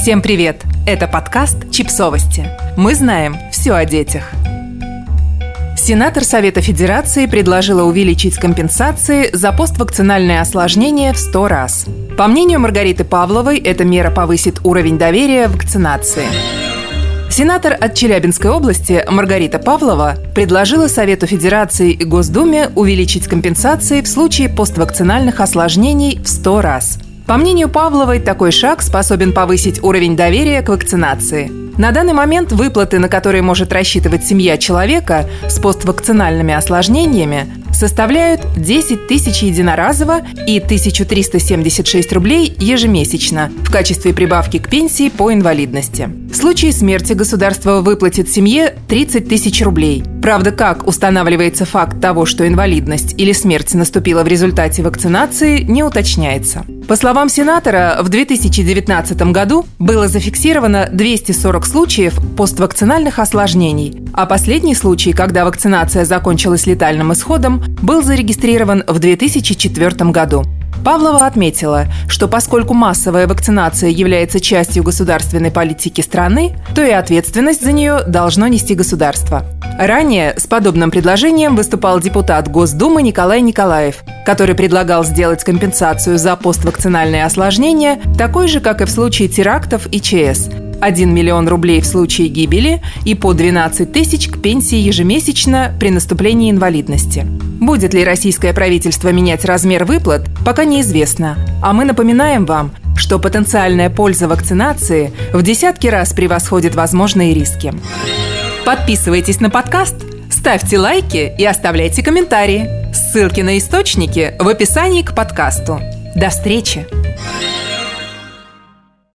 Всем привет! Это подкаст «Чипсовости». Мы знаем все о детях. Сенатор Совета Федерации предложила увеличить компенсации за поствакцинальное осложнение в 100 раз. По мнению Маргариты Павловой, эта мера повысит уровень доверия в вакцинации. Сенатор от Челябинской области Маргарита Павлова предложила Совету Федерации и Госдуме увеличить компенсации в случае поствакцинальных осложнений в 100 раз. По мнению Павловой, такой шаг способен повысить уровень доверия к вакцинации. На данный момент выплаты, на которые может рассчитывать семья человека с поствакцинальными осложнениями, составляют 10 тысяч единоразово и 1376 рублей ежемесячно в качестве прибавки к пенсии по инвалидности. В случае смерти государство выплатит семье 30 тысяч рублей. Правда, как устанавливается факт того, что инвалидность или смерть наступила в результате вакцинации, не уточняется. По словам сенатора, в 2019 году было зафиксировано 240 случаев поствакцинальных осложнений, а последний случай, когда вакцинация закончилась летальным исходом, был зарегистрирован в 2004 году. Павлова отметила, что поскольку массовая вакцинация является частью государственной политики страны, то и ответственность за нее должно нести государство. Ранее с подобным предложением выступал депутат Госдумы Николай Николаев, который предлагал сделать компенсацию за поствакцинальные осложнения такой же, как и в случае терактов и ЧС – 1 миллион рублей в случае гибели и по 12 тысяч к пенсии ежемесячно при наступлении инвалидности. Будет ли российское правительство менять размер выплат, пока неизвестно. А мы напоминаем вам, что потенциальная польза вакцинации в десятки раз превосходит возможные риски. Подписывайтесь на подкаст, ставьте лайки и оставляйте комментарии. Ссылки на источники в описании к подкасту. До встречи!